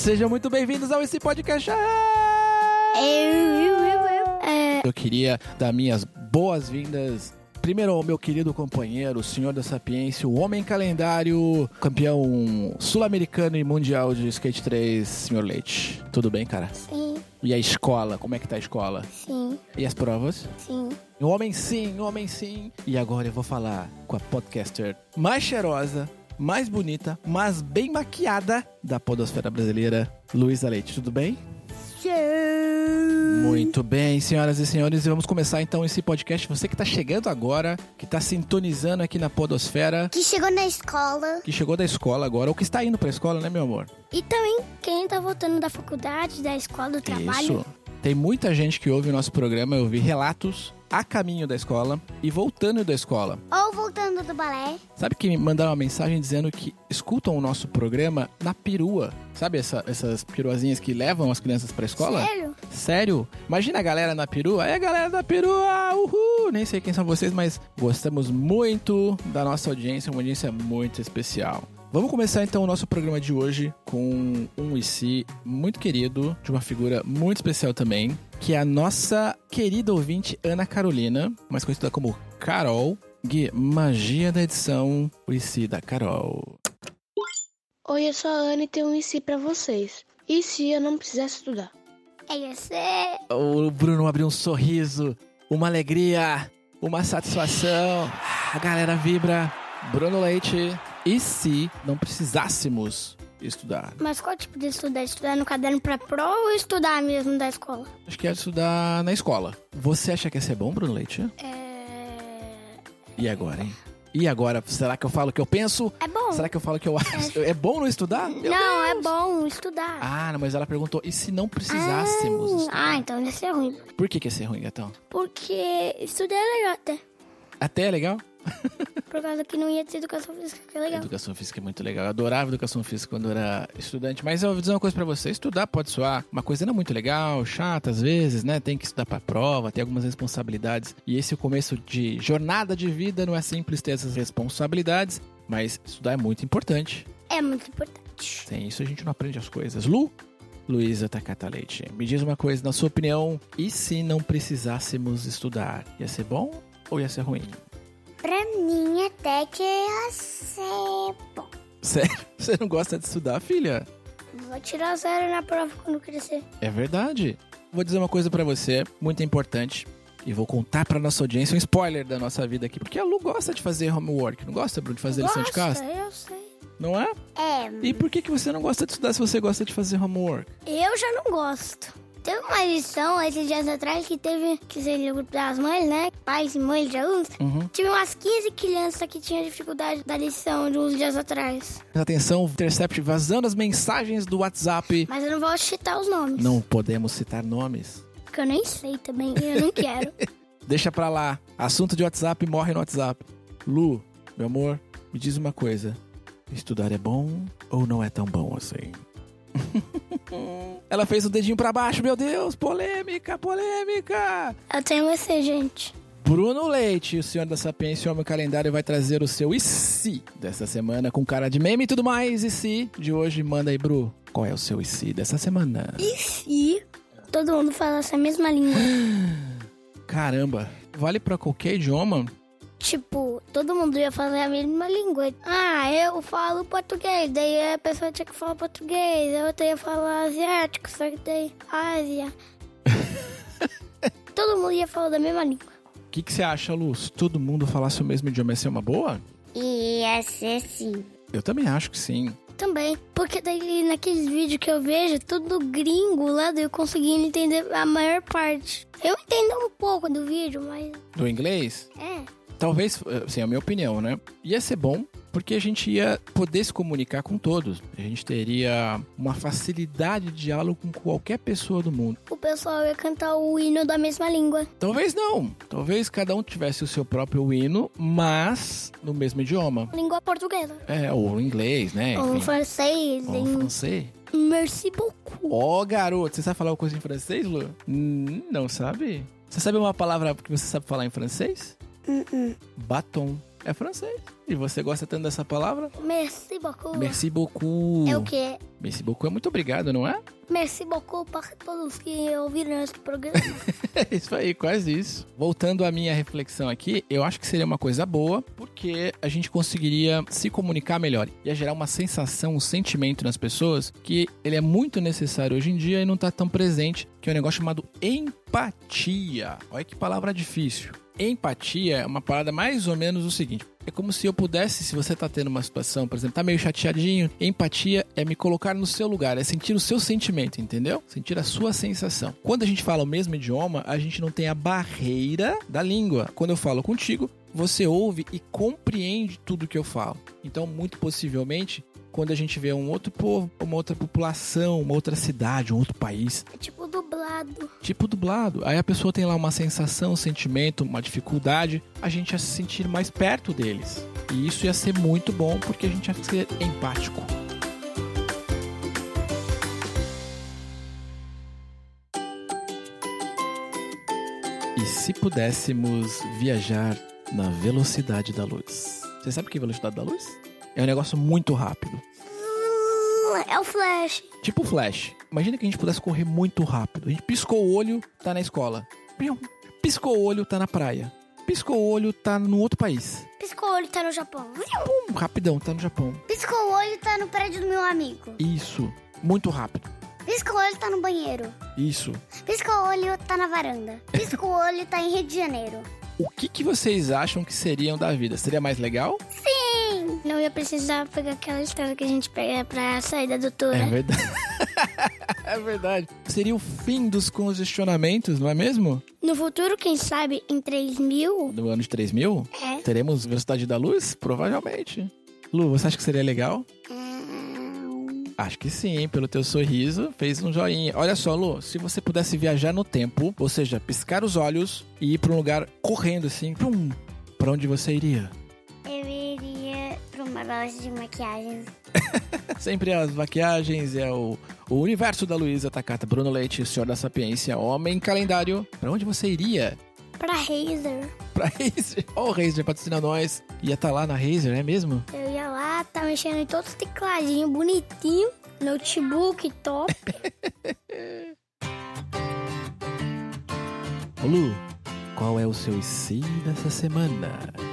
Sejam muito bem-vindos ao esse podcast. Eu, eu, eu, eu. Eu queria dar minhas boas-vindas primeiro ao meu querido companheiro, o senhor da sapiência, o homem calendário, campeão sul-americano e mundial de skate 3, senhor Leite. Tudo bem, cara? sim, E a escola, como é que tá a escola? sim, E as provas? sim. O homem sim, o homem sim. E agora eu vou falar com a podcaster mais cheirosa, mais bonita, mas bem maquiada da podosfera brasileira, Luísa Leite. Tudo bem? Muito bem, senhoras e senhores, e vamos começar então esse podcast. Você que tá chegando agora, que tá sintonizando aqui na podosfera, Que chegou na escola. que chegou da escola agora, ou que está indo pra escola, né, meu amor? E também quem tá voltando da faculdade, da escola, do trabalho. Isso. Tem muita gente que ouve o nosso programa, eu vi relatos a caminho da escola e voltando da escola. Ou voltando do balé. Sabe que me mandaram uma mensagem dizendo que escutam o nosso programa na perua? Sabe essa- essas peruazinhas que levam as crianças pra escola? Sério? Sério? Imagina a galera na perua. É, galera da perua, uhul! Nem sei quem são vocês, mas gostamos muito da nossa audiência, uma audiência muito especial. Vamos começar então o nosso programa de hoje com um IC muito querido, de uma figura muito especial também, que é a nossa querida ouvinte Ana Carolina, mais conhecida como Carol. Gui, magia da edição, o IC da Carol. Oi, eu sou a Ana e tenho um IC pra vocês. E se eu não precisasse estudar? É isso. O Bruno abriu um sorriso, uma alegria, uma satisfação. A galera vibra. Bruno Leite. E se não precisássemos estudar? Mas qual tipo de estudar? Estudar no caderno pra prova ou estudar mesmo da escola? Acho que é estudar na escola. Você acha que ia ser bom, Bruno Leite? É. E agora, hein? E agora? Será que eu falo o que eu penso? É bom. Será que eu falo o que eu acho? É bom não estudar? Meu Não, é Deus. bom estudar. Ah, não, mas ela perguntou, e se não precisássemos Ah, estudar? ah, então ia ser ruim. Por que, que ia ser ruim, gatão? Porque estudar é legal até. Até é legal? Por causa que não ia ter educação física, que é legal. Educação física é muito legal. Eu adorava educação física quando era estudante. Mas eu vou dizer uma coisa pra você: estudar pode soar uma coisa não muito legal, chata às vezes, né? Tem que estudar pra prova, tem algumas responsabilidades. E esse o começo de jornada de vida, não é simples ter essas responsabilidades. Mas estudar é muito importante. É muito importante. Sem isso a gente não aprende as coisas. Lu? Luísa Takata Leite, me diz uma coisa, na sua opinião, e se não precisássemos estudar? Ia ser bom ou ia ser ruim? Pra mim, até que ia ser bom. Sério? Você não gosta de estudar, filha? Vou tirar zero na prova quando crescer. É verdade. Vou dizer uma coisa pra você, muito importante. E vou contar pra nossa audiência um spoiler da nossa vida aqui. Porque a Lu gosta de fazer homework. Não gosta, Bruno, de fazer lição de casa? Gosta, eu sei. Não é? É, E por que, que você não gosta de estudar se você gosta de fazer homework? eu já não gosto. Teve uma lição esses dias atrás que teve, que seria o grupo das mães, né? Pais e mães de alunos. Uhum. Tive umas 15 crianças que tinham dificuldade da lição de uns dias atrás. Atenção, Intercept vazando as mensagens do WhatsApp. Mas eu não vou citar os nomes. Não podemos citar nomes. Porque eu nem sei também, eu não quero. Deixa pra lá. Assunto de WhatsApp morre no WhatsApp. Lu, meu amor, me diz uma coisa. Estudar é bom ou não é tão bom assim? Ela fez o dedinho pra baixo, meu Deus! Polêmica, polêmica! eu tenho você, gente. Bruno Leite, o senhor da Sapiência e o Homem Calendário, vai trazer o seu e se dessa semana com cara de meme e tudo mais. E se de hoje, manda aí, Bru. Qual é o seu e se dessa semana? E se todo mundo falasse a mesma língua? Caramba, vale pra qualquer idioma? Tipo, todo mundo ia falar a mesma língua. Ah, eu falo português, daí a pessoa tinha que falar português, a outra ia falar asiático, só que daí Ásia. todo mundo ia falar da mesma língua. O que, que você acha, Lu? Se todo mundo falasse o mesmo idioma, ia ser uma boa? Ia ser sim. Eu também acho que sim. Também, porque daí naqueles vídeos que eu vejo, tudo gringo lá, daí eu conseguindo entender a maior parte. Eu entendo um pouco do vídeo, mas Do inglês? é. Talvez, assim, é a minha opinião, né? Ia ser bom porque a gente ia poder se comunicar com todos. A gente teria uma facilidade de diálogo com qualquer pessoa do mundo. O pessoal ia cantar o hino da mesma língua. Talvez não. Talvez cada um tivesse o seu próprio hino, mas no mesmo idioma. Língua portuguesa. É, ou inglês, né? Ou Enfim. francês, Ou em francês. Merci beaucoup. Ó, garoto, você sabe falar uma coisa em francês, Lu? Hum, não sabe? Você sabe uma palavra que você sabe falar em francês? Batom. É francês. E você gosta tanto dessa palavra? Merci beaucoup. Merci beaucoup. É o quê? Merci beaucoup é muito obrigado, não é? Merci beaucoup para todos que ouviram esse programa. É isso aí, quase isso. Voltando à minha reflexão aqui, eu acho que seria uma coisa boa, porque a gente conseguiria se comunicar melhor. Ia gerar uma sensação, um sentimento nas pessoas que ele é muito necessário hoje em dia e não tá tão presente, que é um negócio chamado empatia. Olha que palavra difícil. Empatia é uma parada mais ou menos o seguinte: é como se eu pudesse, se você tá tendo uma situação, por exemplo, tá meio chateadinho, empatia é me colocar no seu lugar, é sentir o seu sentimento, entendeu? Sentir a sua sensação. Quando a gente fala o mesmo idioma, a gente não tem a barreira da língua. Quando eu falo contigo, você ouve e compreende tudo que eu falo. Então, muito possivelmente, quando a gente vê um outro povo, uma outra população, uma outra cidade, um outro país, É tipo dublado. tipo dublado. Aí a pessoa tem lá uma sensação, um sentimento, uma dificuldade, a gente ia se sentir mais perto deles. E isso ia ser muito bom porque a gente ia ser empático. E se pudéssemos viajar na velocidade da luz? Você sabe o que é velocidade da luz? É um negócio muito rápido. Hum, É o Flash. Tipo Flash. Imagina que a gente pudesse correr muito rápido. A gente piscou o olho, tá na escola. Piscou o olho, tá na praia. Piscou o olho, tá no outro país. Piscou o olho, tá no Japão. Pum, rapidão, tá no Japão. Piscou o olho, tá no prédio do meu amigo. Isso. Muito rápido. Piscou o olho, tá no banheiro. Isso. Piscou o olho, tá na varanda. Piscou o olho, tá em Rio de Janeiro. O que, que vocês acham que seriam da vida? Seria mais legal? Sim! Não ia precisar pegar aquela estrada que a gente pega pra sair da doutora. É verdade. é verdade. Seria o fim dos congestionamentos, não é mesmo? No futuro, quem sabe, em 3 mil? No ano de 3000? É. Teremos velocidade da luz? Provavelmente. Lu, você acha que seria legal? Hum, Acho que sim, pelo teu sorriso, fez um joinha. Olha só, Lu, se você pudesse viajar no tempo, ou seja, piscar os olhos e ir pra um lugar correndo assim, pum, pra onde você iria? Loja de maquiagem. Sempre as maquiagens, é o, o universo da Luísa Takata, Bruno Leite, Senhor da Sapiência, Homem Calendário. Pra onde você iria? Pra Razer. Pra Razer. Ó, o Razer patrocina nós. Ia estar lá na Razer, é mesmo? Eu ia lá, tá mexendo em todos os tecladinhos bonitinho. Notebook top. Ô, Lu, qual é o seu se dessa semana?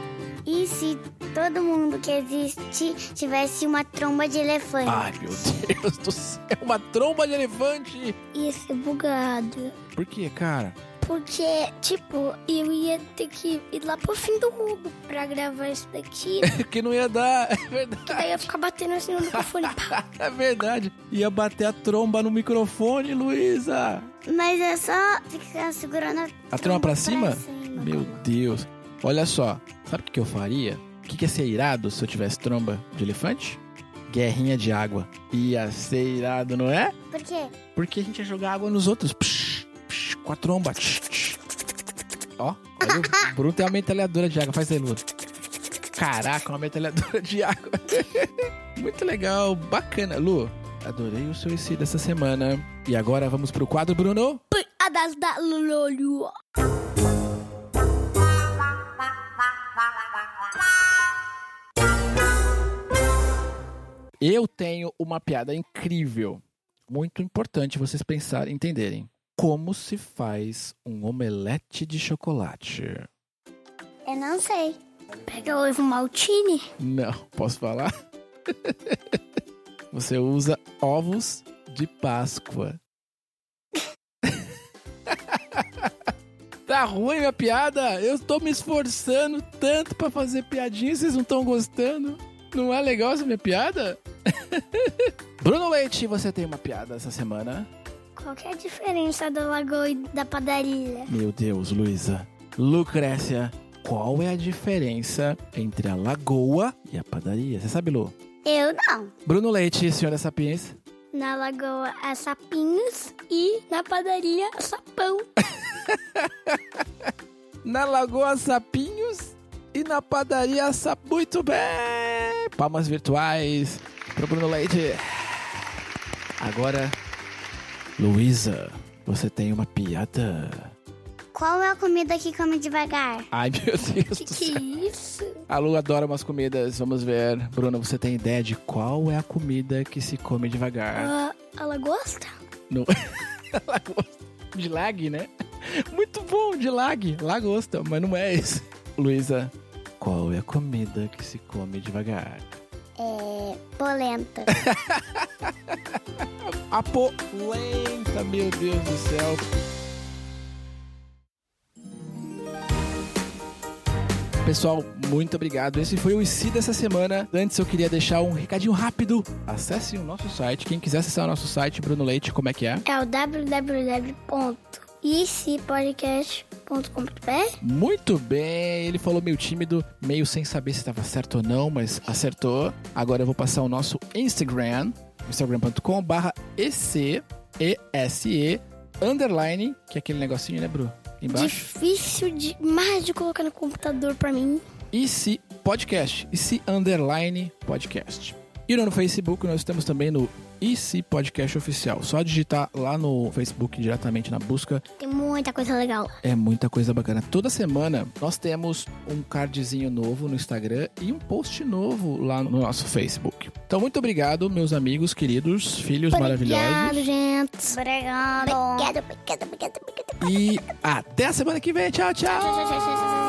Se todo mundo que existe tivesse uma tromba de elefante? Ai, meu Deus do céu, uma tromba de elefante! Ia ser bugado. Por quê, cara? Porque, tipo, eu ia ter que ir lá pro fim do mundo pra gravar isso daqui. que não ia dar, é que verdade. daí ia ficar batendo assim no microfone. É verdade. Ia bater a tromba no microfone, Luísa. Mas é só ficar segurando a, A tromba pra cima? cima. Meu Deus. Olha só, sabe o que eu faria? O que, ia ser irado se eu tivesse tromba de elefante? Guerrinha de água. Ia ser irado, não é? Por quê? Porque a gente ia jogar água nos outros. Psh, psh, com a tromba. Tsh. Ó, o Bruno tem uma metralhadora de água. Faz aí, Lu. Caraca, uma metralhadora de água. Muito legal, bacana. Lu, adorei o seu IC dessa semana. E agora vamos pro quadro, Bruno. A das da Lulolho. Eu tenho uma piada incrível. Muito importante vocês pensarem, entenderem. Como se faz um omelete de chocolate? Eu não sei. Pega o ovo maltine? Não, posso falar? Você usa ovos de Páscoa. Tá ruim minha piada? Eu tô me esforçando tanto pra fazer piadinha e vocês não estão gostando? Não é legal essa minha piada? Bruno Leite, você tem uma piada essa semana? Qual que é a diferença da lagoa e da padaria? Meu Deus, Luísa. Lucrécia, qual é a diferença entre a lagoa e a padaria? Você sabe, Lu? Eu não. Bruno Leite, senhora Sapiens. Na lagoa é sapinhos e na padaria é sapão. Na lagoa Sapinhos e na padaria Sap... Muito bem! Palmas virtuais pro Bruno Leite. Agora, Luísa, você tem uma piada. Qual é a comida que come devagar? Ai, meu Deus Que do que céu. é isso? A Lu adora umas comidas. Vamos ver. Bruna, você tem ideia de qual é a comida que se come devagar? Ah, ela gosta? No... Lagosta. De lag, né? Muito bom, de lag. Lagosta, mas não é esse. Luísa, qual é a comida que se come devagar? É. Polenta. A polenta, meu Deus do céu. Pessoal, muito obrigado. Esse foi o IC dessa semana. Antes eu queria deixar um recadinho rápido. Acesse o nosso site. Quem quiser acessar o nosso site, Bruno Leite, como é que é? é o www.icpodcast.com.br Muito bem, ele falou meio tímido, meio sem saber se estava certo ou não, mas acertou. Agora eu vou passar o nosso Instagram, instagram.com barra EC, E-S-E, underline, que é aquele negocinho, né, Bru? Embaixo. Difícil demais de colocar no computador pra mim. IC Podcast, IC Underline Podcast. E no Facebook nós estamos também no IC Podcast Oficial. Só digitar lá no Facebook diretamente na busca Tem muita coisa legal. É muita coisa bacana. Toda semana nós temos um cardzinho novo no Instagram e um post novo lá no nosso Facebook. Então, muito obrigado, meus amigos queridos, filhos Obrigado, maravilhosos. gente. Obrigado. Obrigado, obrigado, obrigado, obrigado. E até a semana que vem. Tchau, tchau. Tchau, tchau, tchau, tchau, tchau.